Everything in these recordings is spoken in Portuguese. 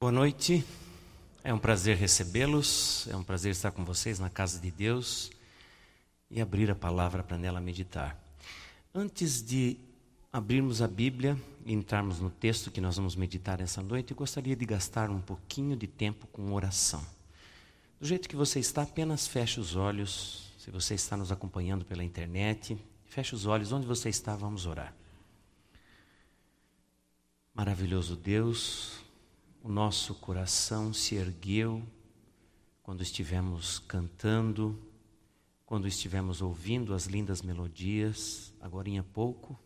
Boa noite, é um prazer recebê-los, é um prazer estar com vocês na casa de Deus e abrir a palavra para nela meditar. Antes de abrirmos a Bíblia e entrarmos no texto que nós vamos meditar essa noite, eu gostaria de gastar um pouquinho de tempo com oração. Do jeito que você está, apenas feche os olhos. Se você está nos acompanhando pela internet, feche os olhos. Onde você está, vamos orar. Maravilhoso Deus, o nosso coração se ergueu quando estivemos cantando, quando estivemos ouvindo as lindas melodias, agora em pouco,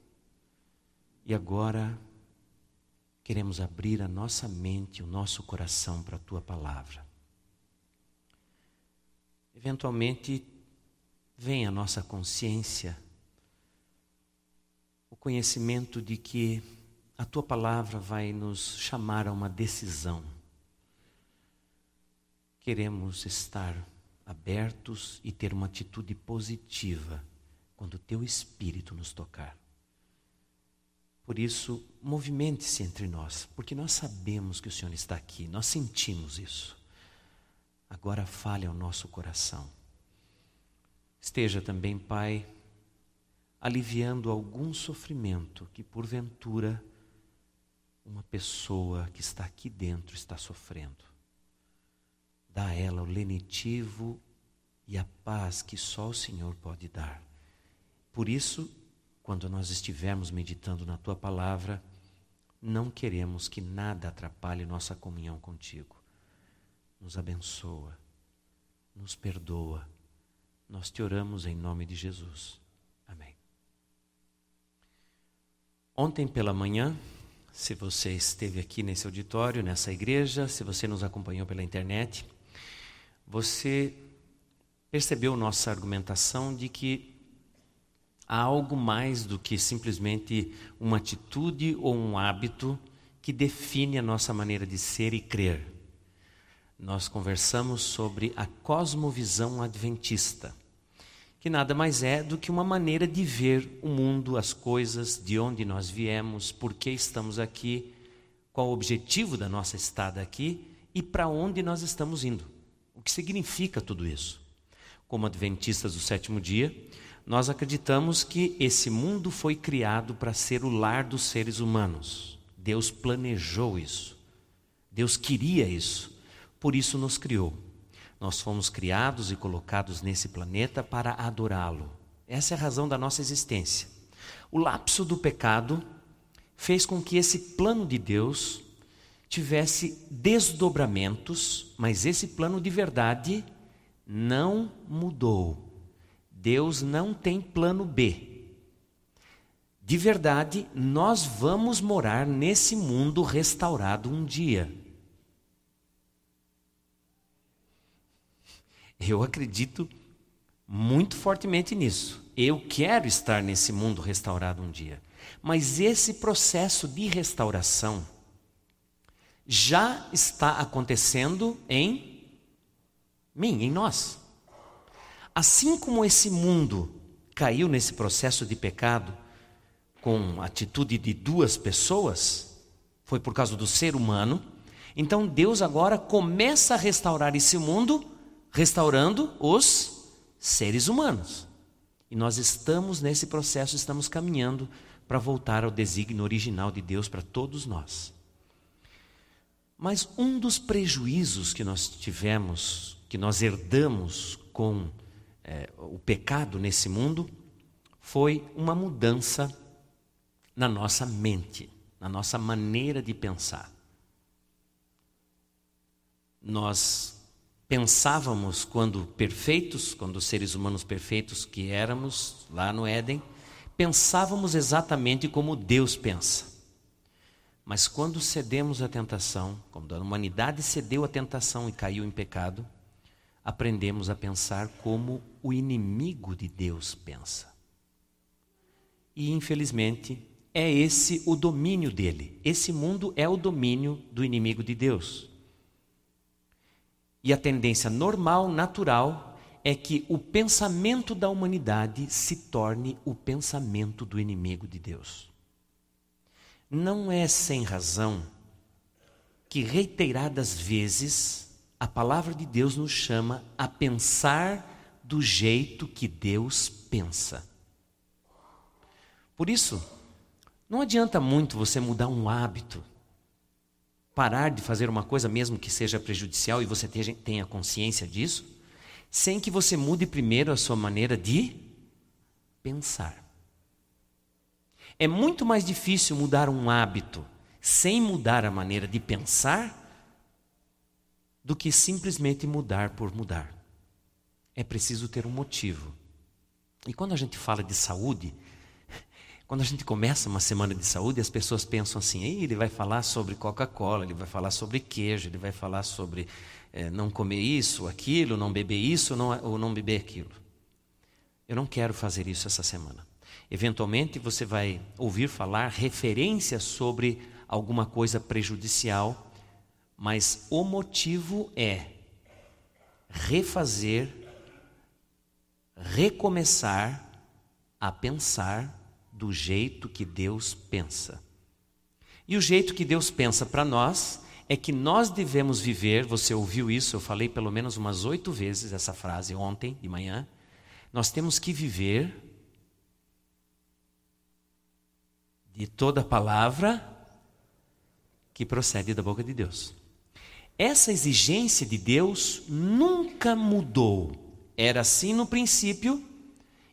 e agora queremos abrir a nossa mente, o nosso coração para a tua palavra. Eventualmente, vem à nossa consciência o conhecimento de que a tua palavra vai nos chamar a uma decisão. Queremos estar abertos e ter uma atitude positiva quando o teu espírito nos tocar. Por isso, movimente-se entre nós, porque nós sabemos que o Senhor está aqui, nós sentimos isso. Agora fale ao nosso coração. Esteja também, Pai, aliviando algum sofrimento que porventura uma pessoa que está aqui dentro está sofrendo. Dá a ela o lenitivo e a paz que só o Senhor pode dar. Por isso, quando nós estivermos meditando na tua palavra, não queremos que nada atrapalhe nossa comunhão contigo. Nos abençoa, nos perdoa. Nós te oramos em nome de Jesus. Amém. Ontem pela manhã, se você esteve aqui nesse auditório, nessa igreja, se você nos acompanhou pela internet, você percebeu nossa argumentação de que há algo mais do que simplesmente uma atitude ou um hábito que define a nossa maneira de ser e crer. Nós conversamos sobre a cosmovisão adventista que nada mais é do que uma maneira de ver o mundo, as coisas, de onde nós viemos, por que estamos aqui, qual o objetivo da nossa estada aqui e para onde nós estamos indo. O que significa tudo isso? Como adventistas do sétimo dia, nós acreditamos que esse mundo foi criado para ser o lar dos seres humanos. Deus planejou isso. Deus queria isso. Por isso nos criou. Nós fomos criados e colocados nesse planeta para adorá-lo. Essa é a razão da nossa existência. O lapso do pecado fez com que esse plano de Deus tivesse desdobramentos, mas esse plano de verdade não mudou. Deus não tem plano B. De verdade, nós vamos morar nesse mundo restaurado um dia. Eu acredito muito fortemente nisso. Eu quero estar nesse mundo restaurado um dia. Mas esse processo de restauração já está acontecendo em mim, em nós. Assim como esse mundo caiu nesse processo de pecado com a atitude de duas pessoas, foi por causa do ser humano, então Deus agora começa a restaurar esse mundo restaurando os seres humanos. E nós estamos nesse processo, estamos caminhando para voltar ao desígnio original de Deus para todos nós. Mas um dos prejuízos que nós tivemos, que nós herdamos com é, o pecado nesse mundo, foi uma mudança na nossa mente, na nossa maneira de pensar. Nós pensávamos quando perfeitos, quando seres humanos perfeitos que éramos lá no Éden, pensávamos exatamente como Deus pensa. Mas quando cedemos à tentação, quando a humanidade cedeu à tentação e caiu em pecado, aprendemos a pensar como o inimigo de Deus pensa. E infelizmente, é esse o domínio dele. Esse mundo é o domínio do inimigo de Deus. E a tendência normal, natural, é que o pensamento da humanidade se torne o pensamento do inimigo de Deus. Não é sem razão que reiteradas vezes a palavra de Deus nos chama a pensar do jeito que Deus pensa. Por isso, não adianta muito você mudar um hábito, parar de fazer uma coisa mesmo que seja prejudicial e você tenha consciência disso, sem que você mude primeiro a sua maneira de pensar. É muito mais difícil mudar um hábito sem mudar a maneira de pensar do que simplesmente mudar por mudar. É preciso ter um motivo. E quando a gente fala de saúde, quando a gente começa uma semana de saúde, as pessoas pensam assim: ele vai falar sobre Coca-Cola, ele vai falar sobre queijo, ele vai falar sobre é, não comer isso, aquilo, não beber isso não, ou não beber aquilo. Eu não quero fazer isso essa semana. Eventualmente você vai ouvir falar referências sobre alguma coisa prejudicial, mas o motivo é refazer, recomeçar a pensar do jeito que Deus pensa. E o jeito que Deus pensa para nós é que nós devemos viver, você ouviu isso, eu falei pelo menos umas oito vezes essa frase ontem de manhã. Nós temos que viver de toda palavra que procede da boca de Deus. Essa exigência de Deus nunca mudou. Era assim no princípio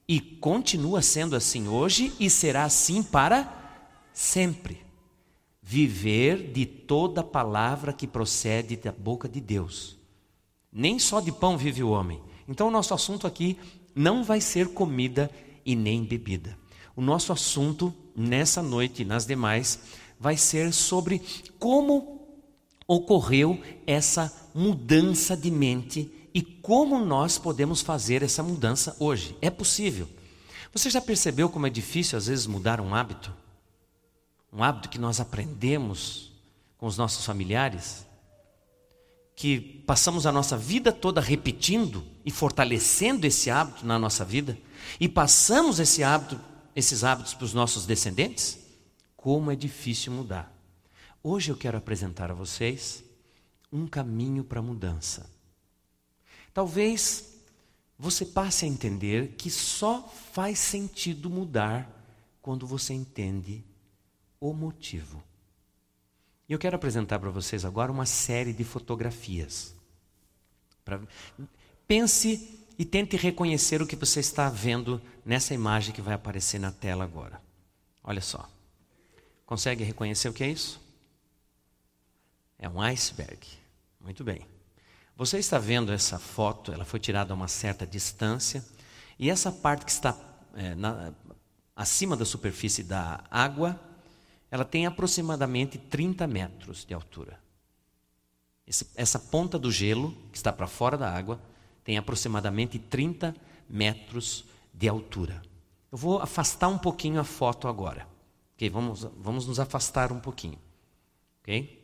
e continua sendo assim hoje e será assim para sempre. Viver de toda palavra que procede da boca de Deus. Nem só de pão vive o homem. Então, o nosso assunto aqui não vai ser comida e nem bebida. O nosso assunto nessa noite e nas demais vai ser sobre como ocorreu essa mudança de mente e como nós podemos fazer essa mudança hoje. É possível. Você já percebeu como é difícil às vezes mudar um hábito? Um hábito que nós aprendemos com os nossos familiares? Que passamos a nossa vida toda repetindo e fortalecendo esse hábito na nossa vida? E passamos esse hábito, esses hábitos para os nossos descendentes? Como é difícil mudar. Hoje eu quero apresentar a vocês um caminho para a mudança. Talvez você passe a entender que só faz sentido mudar quando você entende o motivo. Eu quero apresentar para vocês agora uma série de fotografias. Pra... Pense e tente reconhecer o que você está vendo nessa imagem que vai aparecer na tela agora. Olha só. Consegue reconhecer o que é isso? É um iceberg. Muito bem. Você está vendo essa foto, ela foi tirada a uma certa distância, e essa parte que está é, na, acima da superfície da água, ela tem aproximadamente 30 metros de altura. Esse, essa ponta do gelo, que está para fora da água, tem aproximadamente 30 metros de altura. Eu vou afastar um pouquinho a foto agora. Ok, vamos, vamos nos afastar um pouquinho. Ok?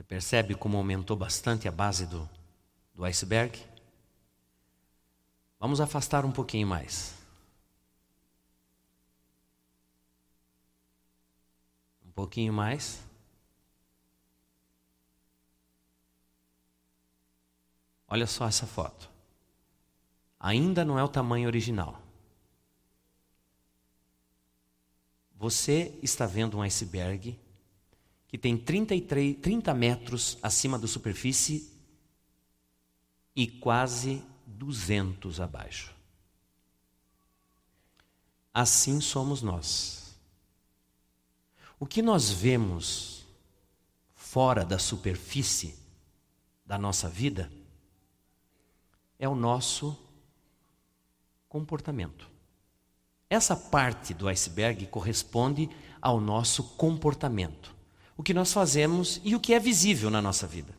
Você percebe como aumentou bastante a base do, do iceberg? Vamos afastar um pouquinho mais. Um pouquinho mais. Olha só essa foto. Ainda não é o tamanho original. Você está vendo um iceberg que tem 33, 30 metros acima da superfície e quase 200 abaixo. Assim somos nós. O que nós vemos fora da superfície da nossa vida é o nosso comportamento. Essa parte do iceberg corresponde ao nosso comportamento. O que nós fazemos e o que é visível na nossa vida.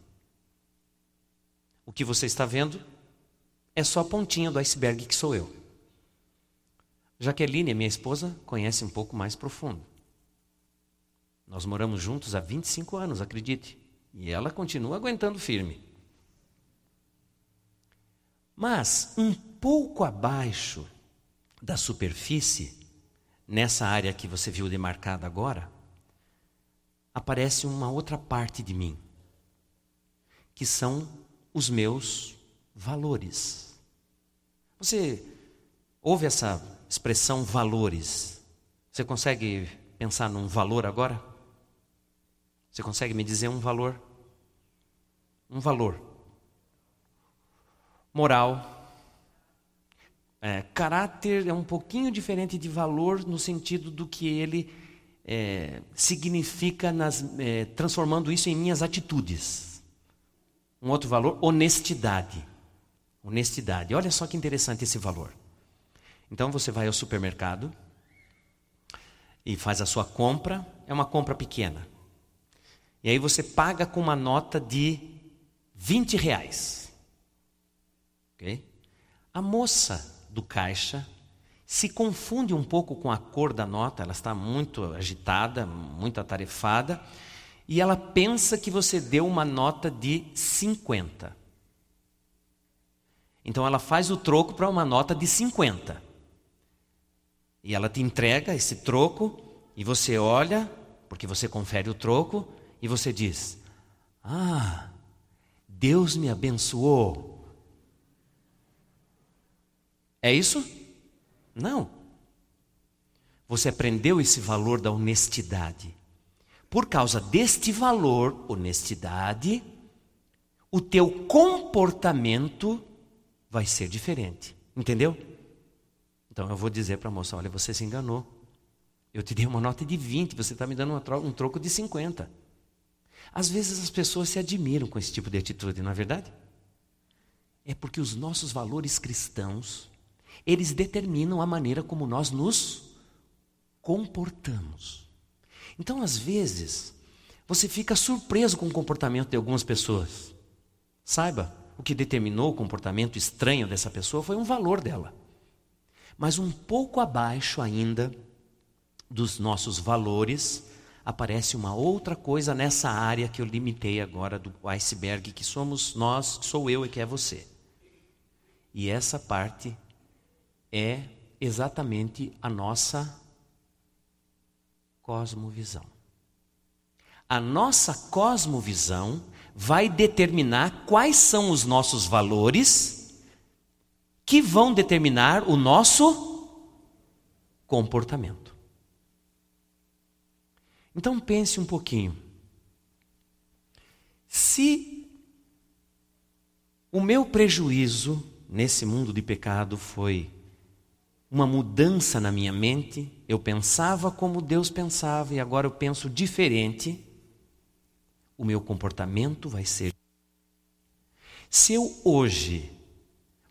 O que você está vendo é só a pontinha do iceberg que sou eu. Jaqueline, minha esposa, conhece um pouco mais profundo. Nós moramos juntos há 25 anos, acredite. E ela continua aguentando firme. Mas, um pouco abaixo da superfície, nessa área que você viu demarcada agora, aparece uma outra parte de mim, que são os meus valores. Você ouve essa expressão valores? Você consegue pensar num valor agora? Você consegue me dizer um valor? Um valor. Moral. É, caráter é um pouquinho diferente de valor no sentido do que ele é, significa, nas, é, transformando isso em minhas atitudes. Um outro valor, honestidade. Honestidade. Olha só que interessante esse valor. Então você vai ao supermercado e faz a sua compra, é uma compra pequena. E aí você paga com uma nota de 20 reais. Okay? A moça do caixa se confunde um pouco com a cor da nota, ela está muito agitada, muito atarefada, e ela pensa que você deu uma nota de 50. Então ela faz o troco para uma nota de 50. E ela te entrega esse troco, e você olha, porque você confere o troco, e você diz: Ah, Deus me abençoou. É isso? Não. Você aprendeu esse valor da honestidade. Por causa deste valor, honestidade, o teu comportamento vai ser diferente. Entendeu? Então eu vou dizer para a moça: olha, você se enganou. Eu te dei uma nota de 20, você está me dando um troco de 50. Às vezes as pessoas se admiram com esse tipo de atitude, não é verdade? É porque os nossos valores cristãos eles determinam a maneira como nós nos comportamos. Então, às vezes, você fica surpreso com o comportamento de algumas pessoas. Saiba, o que determinou o comportamento estranho dessa pessoa foi um valor dela. Mas um pouco abaixo ainda dos nossos valores, aparece uma outra coisa nessa área que eu limitei agora do iceberg, que somos nós, sou eu e que é você. E essa parte é exatamente a nossa cosmovisão. A nossa cosmovisão vai determinar quais são os nossos valores que vão determinar o nosso comportamento. Então pense um pouquinho. Se o meu prejuízo nesse mundo de pecado foi uma mudança na minha mente. Eu pensava como Deus pensava e agora eu penso diferente. O meu comportamento vai ser. Se eu hoje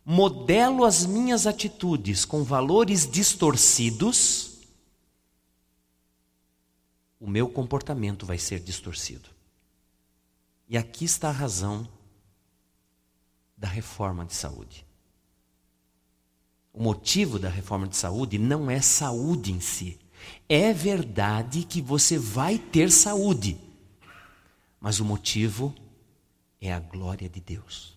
modelo as minhas atitudes com valores distorcidos, o meu comportamento vai ser distorcido. E aqui está a razão da reforma de saúde. O motivo da reforma de saúde não é saúde em si. É verdade que você vai ter saúde, mas o motivo é a glória de Deus.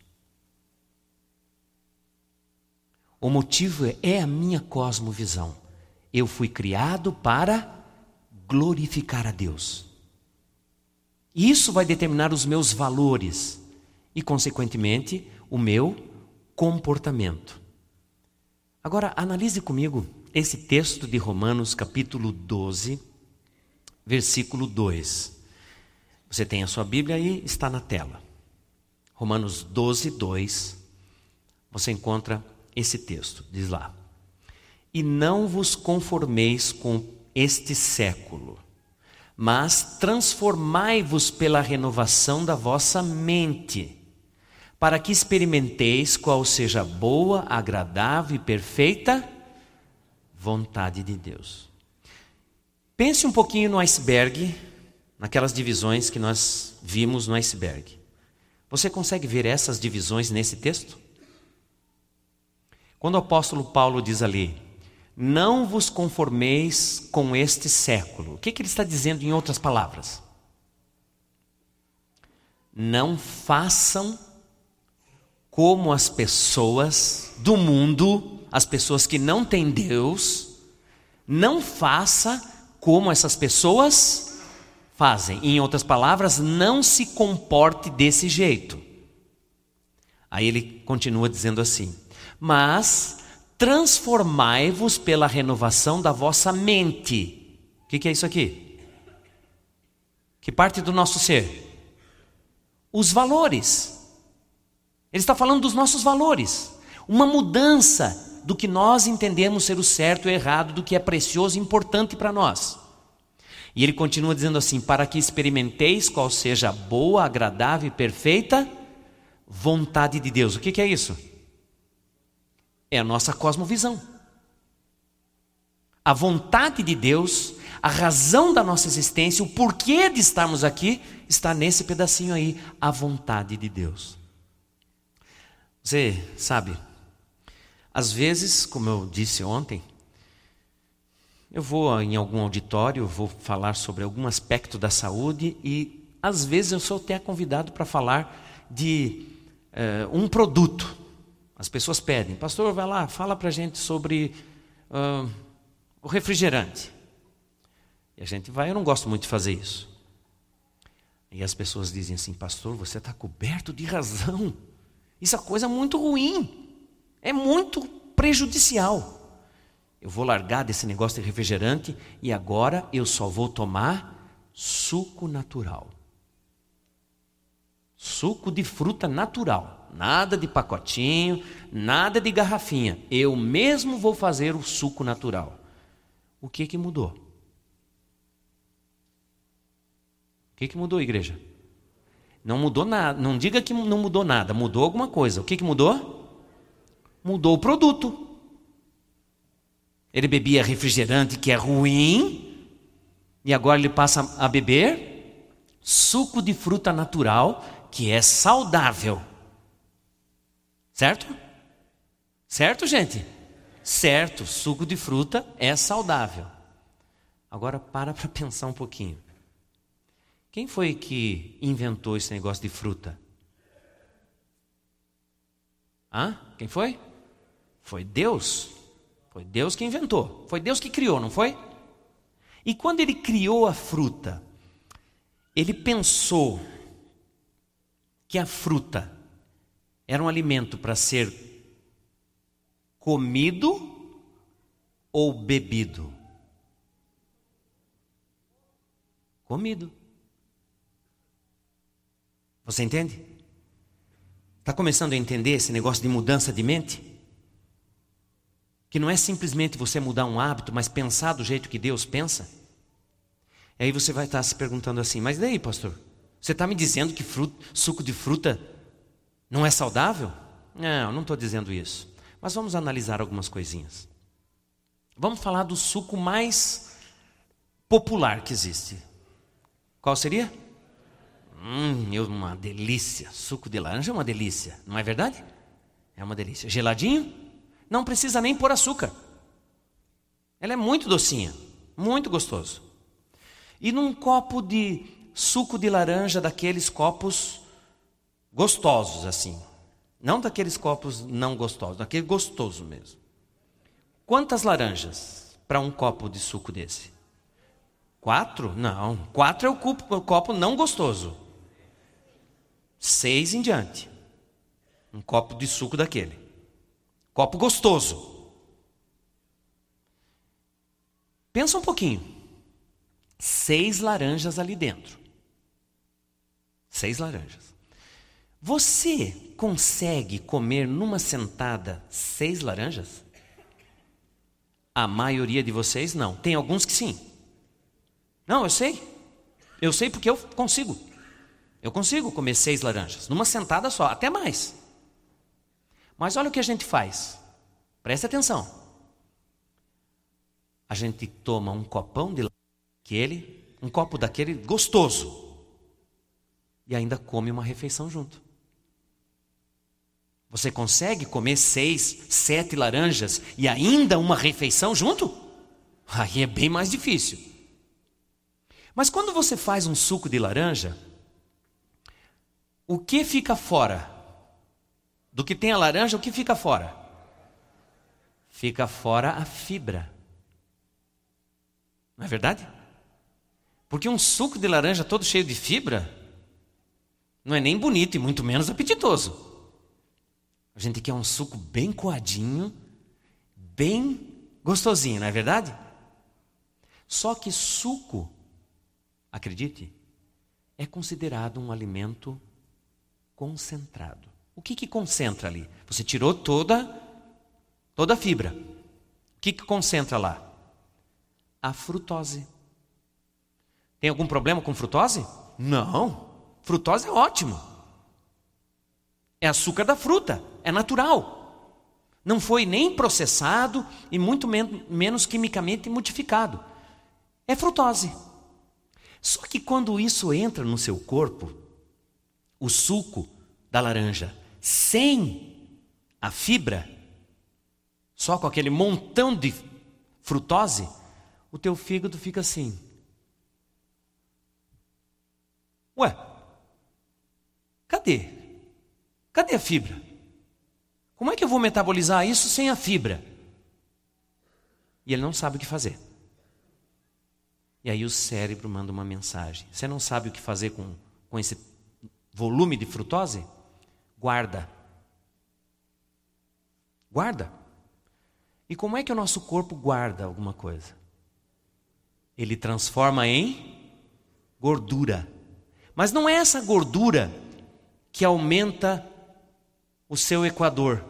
O motivo é a minha cosmovisão. Eu fui criado para glorificar a Deus. Isso vai determinar os meus valores e, consequentemente, o meu comportamento. Agora, analise comigo esse texto de Romanos, capítulo 12, versículo 2. Você tem a sua Bíblia aí, está na tela. Romanos 12, 2. Você encontra esse texto, diz lá: E não vos conformeis com este século, mas transformai-vos pela renovação da vossa mente para que experimenteis qual seja a boa, agradável e perfeita vontade de Deus. Pense um pouquinho no iceberg, naquelas divisões que nós vimos no iceberg. Você consegue ver essas divisões nesse texto? Quando o apóstolo Paulo diz ali, não vos conformeis com este século, o que, que ele está dizendo em outras palavras? Não façam como as pessoas do mundo, as pessoas que não têm Deus, não faça como essas pessoas fazem. Em outras palavras, não se comporte desse jeito. Aí ele continua dizendo assim: Mas transformai-vos pela renovação da vossa mente. O que, que é isso aqui? Que parte do nosso ser? Os valores. Ele está falando dos nossos valores. Uma mudança do que nós entendemos ser o certo e o errado, do que é precioso e importante para nós. E ele continua dizendo assim: para que experimenteis qual seja a boa, agradável e perfeita vontade de Deus. O que, que é isso? É a nossa cosmovisão. A vontade de Deus, a razão da nossa existência, o porquê de estarmos aqui, está nesse pedacinho aí, a vontade de Deus. Você sabe, às vezes, como eu disse ontem, eu vou em algum auditório, vou falar sobre algum aspecto da saúde e às vezes eu sou até convidado para falar de uh, um produto. As pessoas pedem, pastor, vai lá, fala para a gente sobre uh, o refrigerante. E a gente vai, eu não gosto muito de fazer isso. E as pessoas dizem assim, pastor, você está coberto de razão. Isso é coisa muito ruim, é muito prejudicial eu vou largar desse negócio de refrigerante e agora eu só vou tomar suco natural. Suco de fruta natural, nada de pacotinho, nada de garrafinha. Eu mesmo vou fazer o suco natural. O que que mudou? O que que mudou, igreja? Não mudou nada. Não diga que não mudou nada. Mudou alguma coisa. O que que mudou? Mudou o produto. Ele bebia refrigerante que é ruim, e agora ele passa a beber suco de fruta natural que é saudável. Certo? Certo, gente? Certo, suco de fruta é saudável. Agora para para pensar um pouquinho. Quem foi que inventou esse negócio de fruta? Hã? Quem foi? Foi Deus. Foi Deus que inventou, foi Deus que criou, não foi? E quando ele criou a fruta, ele pensou que a fruta era um alimento para ser comido ou bebido? Comido. Você entende? Está começando a entender esse negócio de mudança de mente? que não é simplesmente você mudar um hábito, mas pensar do jeito que Deus pensa. E aí você vai estar se perguntando assim: mas daí, pastor? Você está me dizendo que fruto, suco de fruta não é saudável? Não, não estou dizendo isso. Mas vamos analisar algumas coisinhas. Vamos falar do suco mais popular que existe. Qual seria? Hum, uma delícia. Suco de laranja é uma delícia, não é verdade? É uma delícia. Geladinho? Não precisa nem pôr açúcar. Ela é muito docinha, muito gostoso. E num copo de suco de laranja, daqueles copos gostosos assim. Não daqueles copos não gostosos, daquele gostoso mesmo. Quantas laranjas para um copo de suco desse? Quatro? Não. Quatro é o copo, não gostoso. Seis em diante. Um copo de suco daquele. Copo gostoso. Pensa um pouquinho. Seis laranjas ali dentro. Seis laranjas. Você consegue comer numa sentada seis laranjas? A maioria de vocês não. Tem alguns que sim. Não, eu sei. Eu sei porque eu consigo. Eu consigo comer seis laranjas numa sentada só, até mais. Mas olha o que a gente faz. Preste atenção. A gente toma um copão de aquele, um copo daquele gostoso. E ainda come uma refeição junto. Você consegue comer seis, sete laranjas e ainda uma refeição junto? Aí é bem mais difícil. Mas quando você faz um suco de laranja, o que fica fora? Do que tem a laranja, o que fica fora? Fica fora a fibra. Não é verdade? Porque um suco de laranja todo cheio de fibra não é nem bonito e muito menos apetitoso. A gente quer um suco bem coadinho, bem gostosinho, não é verdade? Só que suco, acredite, é considerado um alimento concentrado. O que, que concentra ali? Você tirou toda, toda a fibra. O que, que concentra lá? A frutose. Tem algum problema com frutose? Não. Frutose é ótimo. É açúcar da fruta, é natural. Não foi nem processado e muito men menos quimicamente modificado. É frutose. Só que quando isso entra no seu corpo, o suco da laranja, sem a fibra, só com aquele montão de frutose, o teu fígado fica assim. Ué, cadê? Cadê a fibra? Como é que eu vou metabolizar isso sem a fibra? E ele não sabe o que fazer. E aí o cérebro manda uma mensagem. Você não sabe o que fazer com, com esse volume de frutose? Guarda. Guarda. E como é que o nosso corpo guarda alguma coisa? Ele transforma em gordura. Mas não é essa gordura que aumenta o seu equador.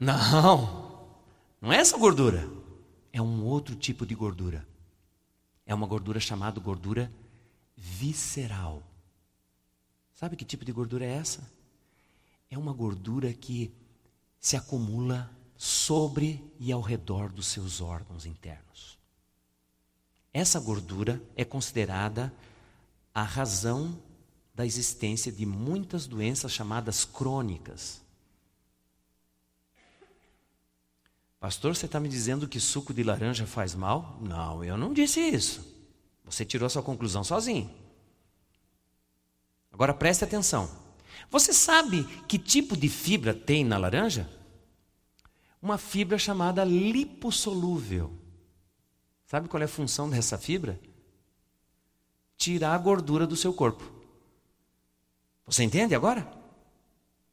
Não, não é essa gordura. É um outro tipo de gordura. É uma gordura chamada gordura visceral. Sabe que tipo de gordura é essa? É uma gordura que se acumula sobre e ao redor dos seus órgãos internos. Essa gordura é considerada a razão da existência de muitas doenças chamadas crônicas. Pastor, você está me dizendo que suco de laranja faz mal? Não, eu não disse isso. Você tirou a sua conclusão sozinho. Agora preste atenção. Você sabe que tipo de fibra tem na laranja? Uma fibra chamada lipossolúvel. Sabe qual é a função dessa fibra? Tirar a gordura do seu corpo. Você entende agora?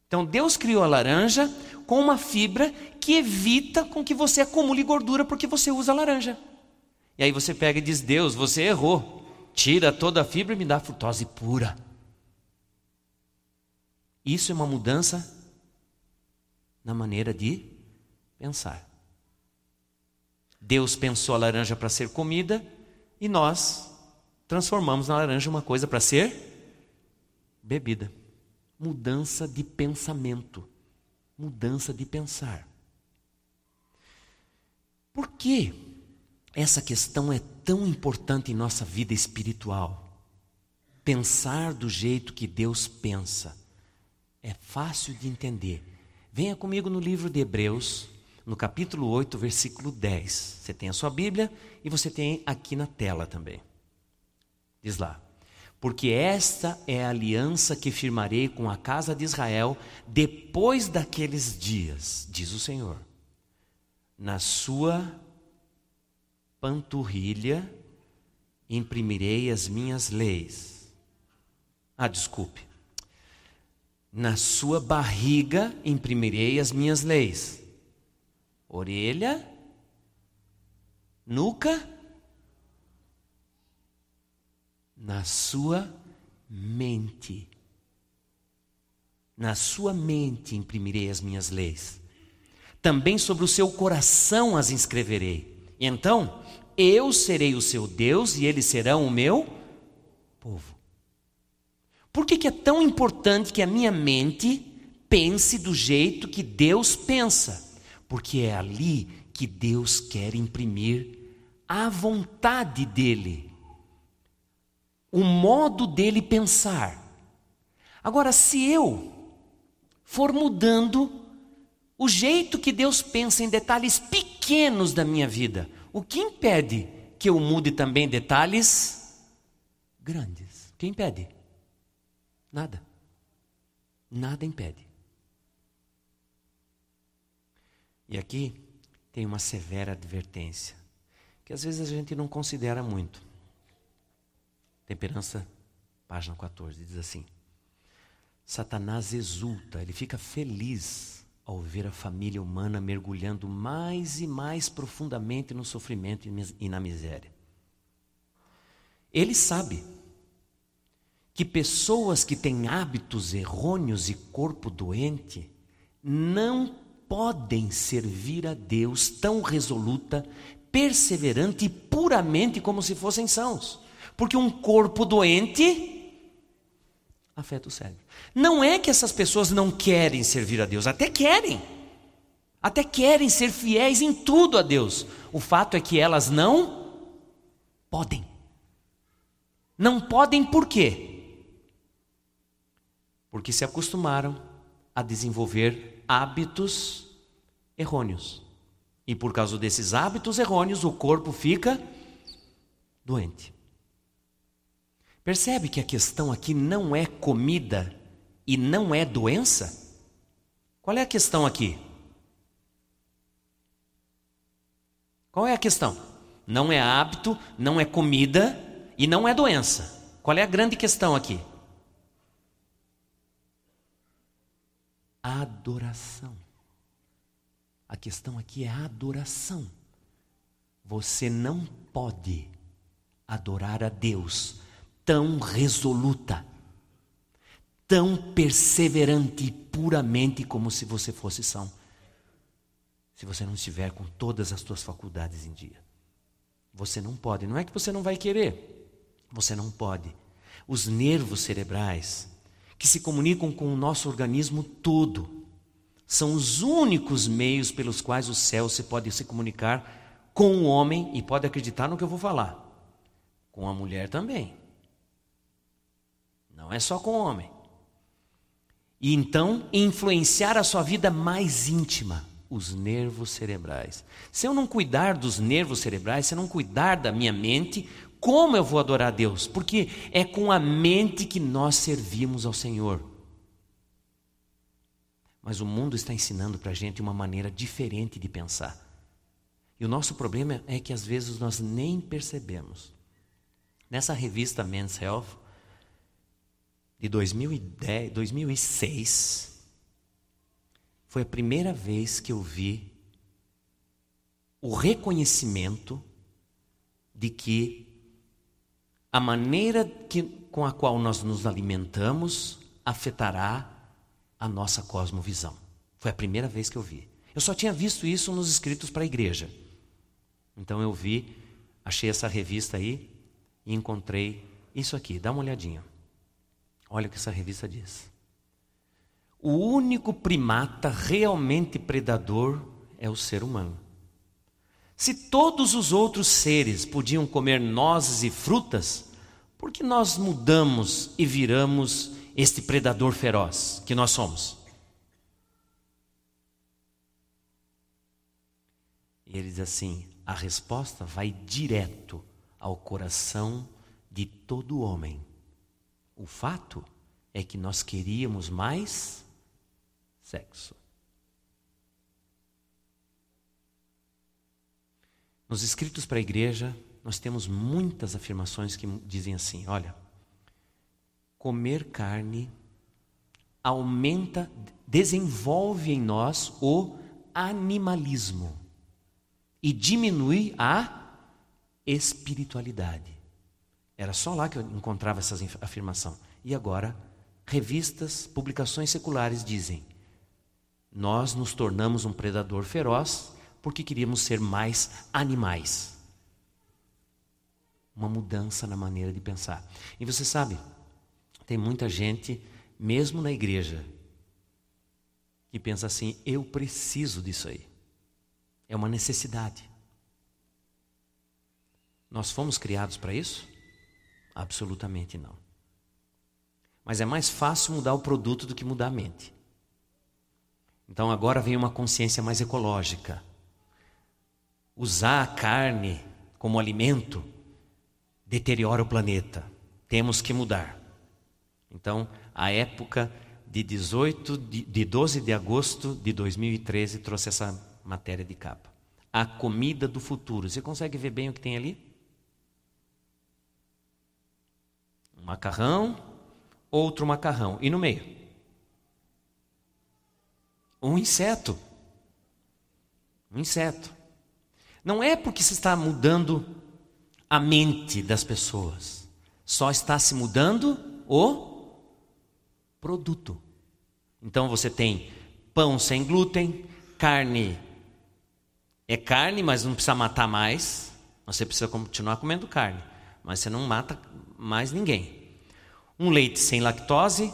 Então Deus criou a laranja com uma fibra que evita com que você acumule gordura porque você usa a laranja. E aí você pega e diz: Deus, você errou. Tira toda a fibra e me dá frutose pura. Isso é uma mudança na maneira de pensar. Deus pensou a laranja para ser comida e nós transformamos na laranja uma coisa para ser bebida. Mudança de pensamento. Mudança de pensar. Por que essa questão é tão importante em nossa vida espiritual? Pensar do jeito que Deus pensa. É fácil de entender. Venha comigo no livro de Hebreus, no capítulo 8, versículo 10. Você tem a sua Bíblia e você tem aqui na tela também. Diz lá: porque esta é a aliança que firmarei com a casa de Israel depois daqueles dias, diz o Senhor. Na sua panturrilha imprimirei as minhas leis. Ah, desculpe. Na sua barriga imprimirei as minhas leis. Orelha, nuca na sua mente. Na sua mente imprimirei as minhas leis. Também sobre o seu coração as inscreverei. Então eu serei o seu Deus e eles serão o meu povo. Por que, que é tão importante que a minha mente pense do jeito que Deus pensa? Porque é ali que Deus quer imprimir a vontade dEle o modo dele pensar. Agora, se eu for mudando o jeito que Deus pensa em detalhes pequenos da minha vida, o que impede que eu mude também detalhes grandes? O que impede? Nada. Nada impede. E aqui tem uma severa advertência, que às vezes a gente não considera muito. Temperança, página 14, diz assim: Satanás exulta, ele fica feliz ao ver a família humana mergulhando mais e mais profundamente no sofrimento e na miséria. Ele sabe que pessoas que têm hábitos errôneos e corpo doente não podem servir a Deus tão resoluta, perseverante e puramente como se fossem sãos. Porque um corpo doente afeta o cérebro. Não é que essas pessoas não querem servir a Deus, até querem. Até querem ser fiéis em tudo a Deus. O fato é que elas não podem. Não podem por quê? Porque se acostumaram a desenvolver hábitos errôneos. E por causa desses hábitos errôneos, o corpo fica doente. Percebe que a questão aqui não é comida e não é doença? Qual é a questão aqui? Qual é a questão? Não é hábito, não é comida e não é doença. Qual é a grande questão aqui? Adoração. A questão aqui é adoração. Você não pode adorar a Deus tão resoluta, tão perseverante e puramente como se você fosse são. Se você não estiver com todas as suas faculdades em dia. Você não pode. Não é que você não vai querer. Você não pode. Os nervos cerebrais que se comunicam com o nosso organismo todo. São os únicos meios pelos quais o céu se pode se comunicar com o homem e pode acreditar no que eu vou falar. Com a mulher também. Não é só com o homem. E então influenciar a sua vida mais íntima, os nervos cerebrais. Se eu não cuidar dos nervos cerebrais, se eu não cuidar da minha mente, como eu vou adorar a Deus? Porque é com a mente que nós servimos ao Senhor. Mas o mundo está ensinando para a gente uma maneira diferente de pensar. E o nosso problema é que às vezes nós nem percebemos. Nessa revista Men's Health, de 2010, 2006, foi a primeira vez que eu vi o reconhecimento de que a maneira que, com a qual nós nos alimentamos afetará a nossa cosmovisão. Foi a primeira vez que eu vi. Eu só tinha visto isso nos escritos para a igreja. Então eu vi, achei essa revista aí e encontrei isso aqui. Dá uma olhadinha. Olha o que essa revista diz. O único primata realmente predador é o ser humano. Se todos os outros seres podiam comer nozes e frutas, por que nós mudamos e viramos este predador feroz que nós somos? E ele diz assim: a resposta vai direto ao coração de todo homem. O fato é que nós queríamos mais sexo. Nos escritos para a igreja, nós temos muitas afirmações que dizem assim: olha, comer carne aumenta, desenvolve em nós o animalismo e diminui a espiritualidade. Era só lá que eu encontrava essa afirmação. E agora, revistas, publicações seculares dizem: nós nos tornamos um predador feroz porque queríamos ser mais animais. Uma mudança na maneira de pensar. E você sabe, tem muita gente, mesmo na igreja, que pensa assim: eu preciso disso aí. É uma necessidade. Nós fomos criados para isso? Absolutamente não. Mas é mais fácil mudar o produto do que mudar a mente. Então agora vem uma consciência mais ecológica usar a carne como alimento deteriora o planeta. Temos que mudar. Então, a época de 18 de, de 12 de agosto de 2013 trouxe essa matéria de capa. A comida do futuro. Você consegue ver bem o que tem ali? macarrão, outro macarrão. E no meio? Um inseto. Um inseto. Não é porque se está mudando a mente das pessoas, só está se mudando o produto. Então você tem pão sem glúten, carne é carne, mas não precisa matar mais. Você precisa continuar comendo carne, mas você não mata mais ninguém. Um leite sem lactose,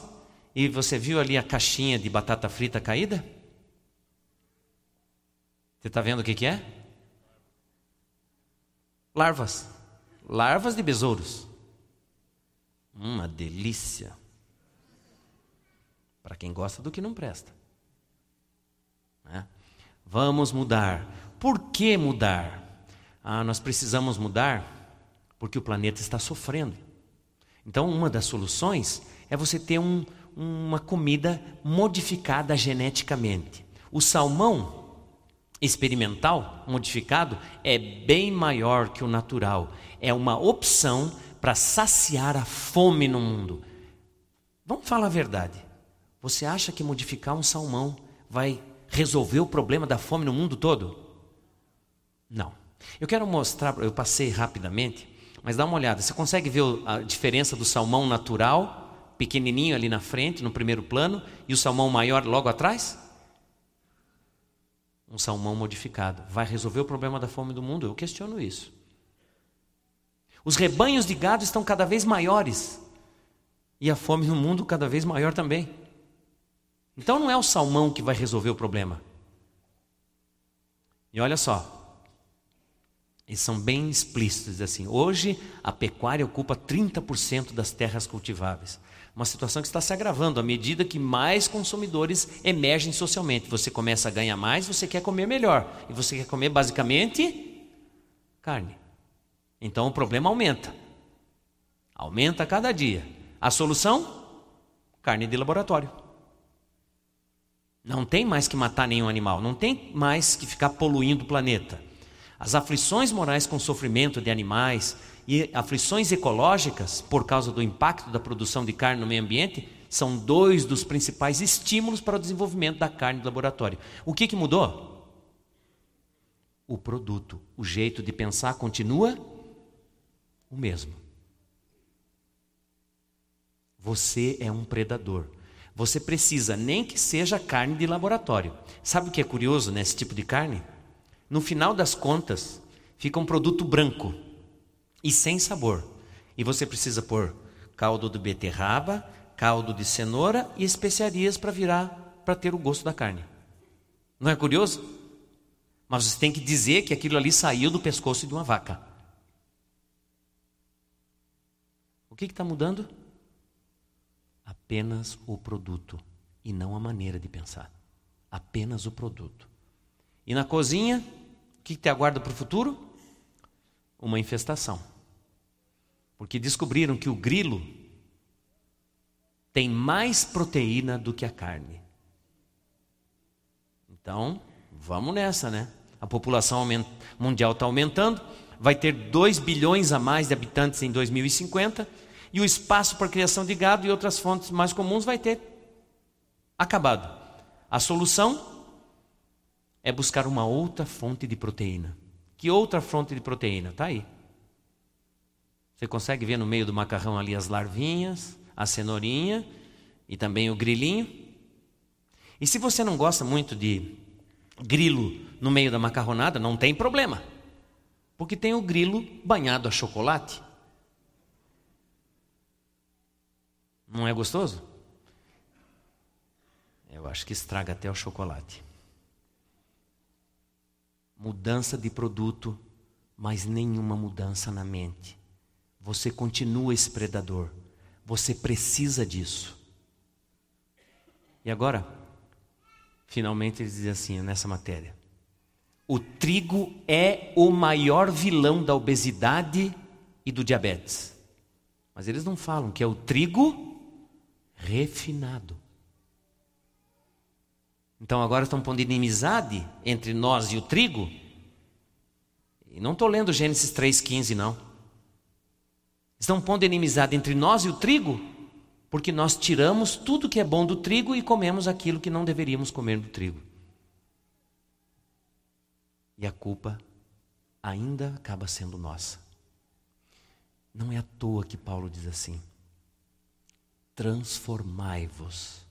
e você viu ali a caixinha de batata frita caída? Você está vendo o que, que é? Larvas. Larvas de besouros. Uma delícia. Para quem gosta do que não presta. Né? Vamos mudar. Por que mudar? Ah, nós precisamos mudar porque o planeta está sofrendo. Então, uma das soluções é você ter um, uma comida modificada geneticamente. O salmão experimental, modificado, é bem maior que o natural. É uma opção para saciar a fome no mundo. Vamos falar a verdade. Você acha que modificar um salmão vai resolver o problema da fome no mundo todo? Não. Eu quero mostrar, eu passei rapidamente, mas dá uma olhada. Você consegue ver a diferença do salmão natural, pequenininho ali na frente, no primeiro plano, e o salmão maior logo atrás? Um salmão modificado. Vai resolver o problema da fome do mundo? Eu questiono isso. Os rebanhos de gado estão cada vez maiores. E a fome no mundo cada vez maior também. Então não é o salmão que vai resolver o problema. E olha só, eles são bem explícitos assim. Hoje a pecuária ocupa 30% das terras cultiváveis. Uma situação que está se agravando à medida que mais consumidores emergem socialmente. Você começa a ganhar mais, você quer comer melhor. E você quer comer basicamente carne. Então o problema aumenta. Aumenta a cada dia. A solução? Carne de laboratório. Não tem mais que matar nenhum animal, não tem mais que ficar poluindo o planeta. As aflições morais com sofrimento de animais e aflições ecológicas por causa do impacto da produção de carne no meio ambiente são dois dos principais estímulos para o desenvolvimento da carne de laboratório. O que, que mudou? O produto, o jeito de pensar continua o mesmo. Você é um predador. Você precisa nem que seja carne de laboratório. Sabe o que é curioso nesse tipo de carne? No final das contas, fica um produto branco e sem sabor. E você precisa pôr caldo de beterraba, caldo de cenoura e especiarias para virar, para ter o gosto da carne. Não é curioso? Mas você tem que dizer que aquilo ali saiu do pescoço de uma vaca. O que está mudando? apenas o produto e não a maneira de pensar. Apenas o produto. E na cozinha, o que te aguarda para o futuro? Uma infestação. Porque descobriram que o grilo tem mais proteína do que a carne. Então, vamos nessa, né? A população mundial está aumentando, vai ter 2 bilhões a mais de habitantes em 2050 e o espaço para criação de gado e outras fontes mais comuns vai ter acabado. A solução é buscar uma outra fonte de proteína. Que outra fonte de proteína? Está aí. Você consegue ver no meio do macarrão ali as larvinhas, a cenourinha e também o grilinho. E se você não gosta muito de grilo no meio da macarronada, não tem problema. Porque tem o grilo banhado a chocolate. Não é gostoso? Eu acho que estraga até o chocolate. Mudança de produto, mas nenhuma mudança na mente. Você continua esse predador. Você precisa disso. E agora, finalmente ele diz assim nessa matéria: o trigo é o maior vilão da obesidade e do diabetes. Mas eles não falam que é o trigo refinado. Então agora estão pondo inimizade entre nós e o trigo. E não estou lendo Gênesis 3,15, não. Estão pondo inimizade entre nós e o trigo, porque nós tiramos tudo que é bom do trigo e comemos aquilo que não deveríamos comer do trigo. E a culpa ainda acaba sendo nossa. Não é à toa que Paulo diz assim: transformai-vos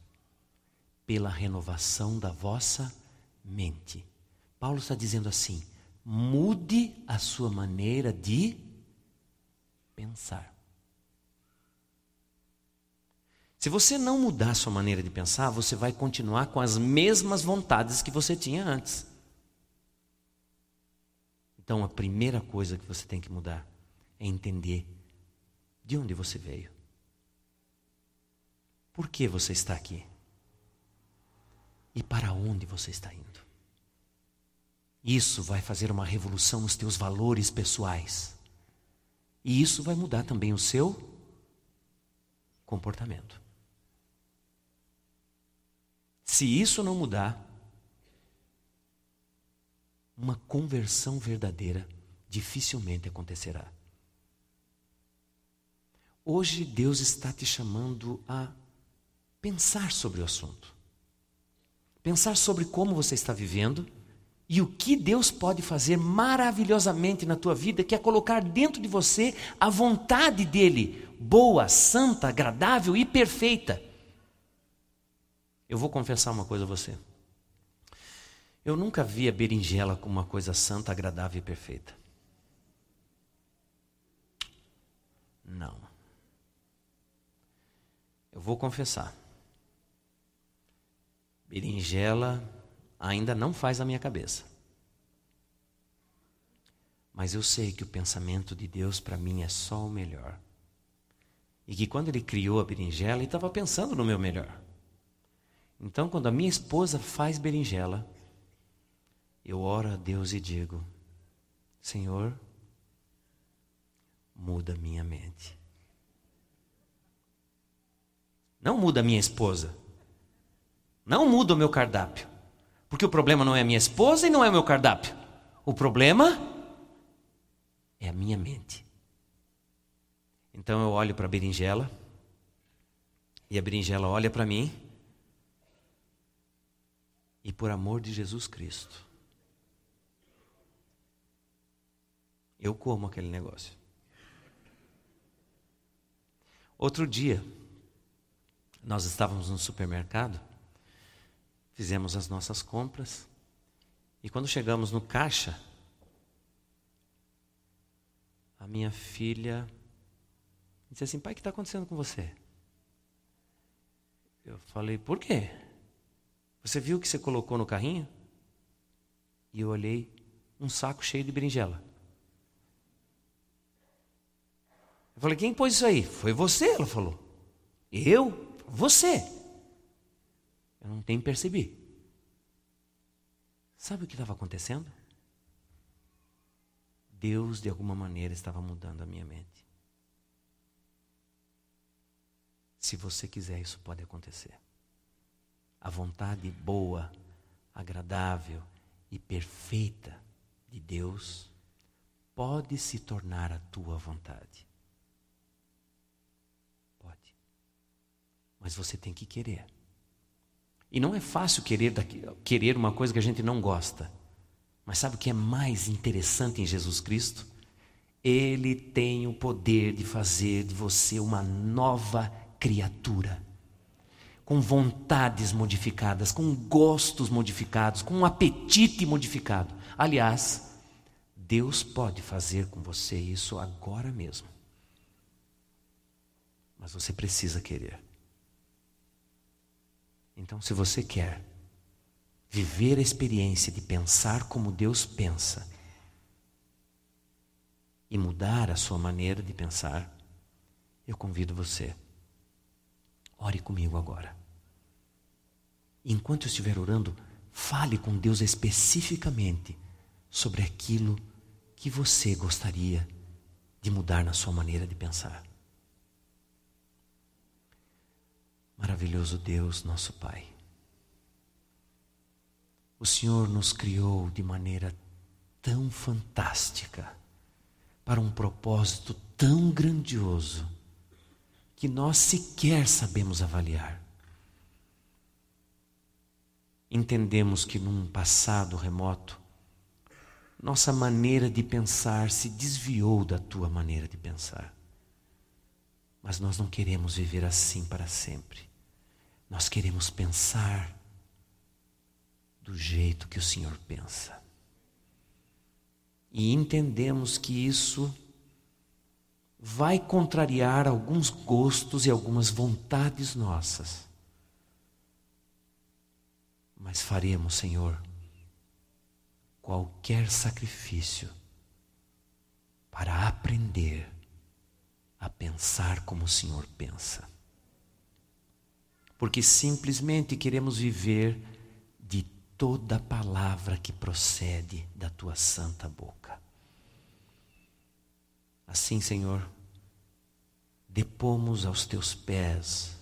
pela renovação da vossa mente. Paulo está dizendo assim: mude a sua maneira de pensar. Se você não mudar a sua maneira de pensar, você vai continuar com as mesmas vontades que você tinha antes. Então, a primeira coisa que você tem que mudar é entender de onde você veio. Por que você está aqui? E para onde você está indo? Isso vai fazer uma revolução nos teus valores pessoais. E isso vai mudar também o seu comportamento. Se isso não mudar, uma conversão verdadeira dificilmente acontecerá. Hoje Deus está te chamando a pensar sobre o assunto. Pensar sobre como você está vivendo e o que Deus pode fazer maravilhosamente na tua vida, que é colocar dentro de você a vontade dele, boa, santa, agradável e perfeita. Eu vou confessar uma coisa a você. Eu nunca vi a berinjela como uma coisa santa, agradável e perfeita. Não. Eu vou confessar. Berinjela ainda não faz a minha cabeça. Mas eu sei que o pensamento de Deus para mim é só o melhor. E que quando Ele criou a berinjela, Ele estava pensando no meu melhor. Então, quando a minha esposa faz berinjela, eu oro a Deus e digo: Senhor, muda minha mente. Não muda minha esposa. Não muda o meu cardápio. Porque o problema não é a minha esposa e não é o meu cardápio. O problema é a minha mente. Então eu olho para a berinjela e a berinjela olha para mim. E por amor de Jesus Cristo, eu como aquele negócio. Outro dia, nós estávamos no supermercado fizemos as nossas compras. E quando chegamos no caixa, a minha filha disse assim: Pai, o que está acontecendo com você? Eu falei: Por quê? Você viu o que você colocou no carrinho? E eu olhei um saco cheio de berinjela. Eu falei: Quem pôs isso aí? Foi você, ela falou. Eu? Você. Eu não tenho percebi. Sabe o que estava acontecendo? Deus, de alguma maneira, estava mudando a minha mente. Se você quiser, isso pode acontecer. A vontade boa, agradável e perfeita de Deus pode se tornar a tua vontade. Pode. Mas você tem que querer. E não é fácil querer, querer uma coisa que a gente não gosta. Mas sabe o que é mais interessante em Jesus Cristo? Ele tem o poder de fazer de você uma nova criatura, com vontades modificadas, com gostos modificados, com um apetite modificado. Aliás, Deus pode fazer com você isso agora mesmo. Mas você precisa querer. Então, se você quer viver a experiência de pensar como Deus pensa e mudar a sua maneira de pensar, eu convido você. Ore comigo agora. Enquanto eu estiver orando, fale com Deus especificamente sobre aquilo que você gostaria de mudar na sua maneira de pensar. Maravilhoso Deus, nosso Pai. O Senhor nos criou de maneira tão fantástica, para um propósito tão grandioso que nós sequer sabemos avaliar. Entendemos que num passado remoto, nossa maneira de pensar se desviou da tua maneira de pensar. Mas nós não queremos viver assim para sempre. Nós queremos pensar do jeito que o Senhor pensa. E entendemos que isso vai contrariar alguns gostos e algumas vontades nossas. Mas faremos, Senhor, qualquer sacrifício para aprender a pensar como o Senhor pensa. Porque simplesmente queremos viver de toda palavra que procede da tua santa boca. Assim, Senhor, depomos aos teus pés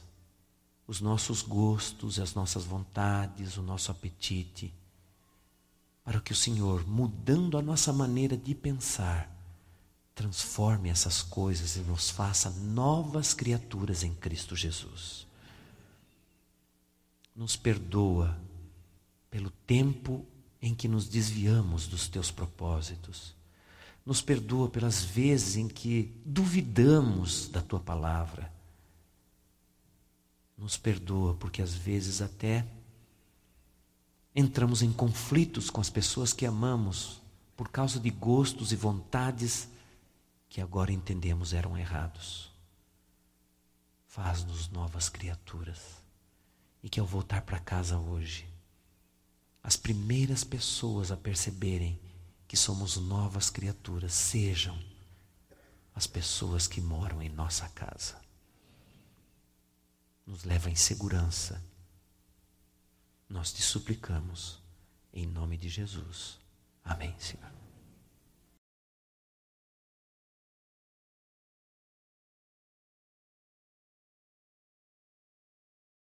os nossos gostos, as nossas vontades, o nosso apetite, para que o Senhor, mudando a nossa maneira de pensar, transforme essas coisas e nos faça novas criaturas em Cristo Jesus. Nos perdoa pelo tempo em que nos desviamos dos teus propósitos. Nos perdoa pelas vezes em que duvidamos da tua palavra. Nos perdoa porque às vezes até entramos em conflitos com as pessoas que amamos por causa de gostos e vontades que agora entendemos eram errados. Faz-nos novas criaturas e que ao voltar para casa hoje, as primeiras pessoas a perceberem que somos novas criaturas sejam as pessoas que moram em nossa casa. Nos leva em segurança. Nós te suplicamos, em nome de Jesus. Amém, Senhor.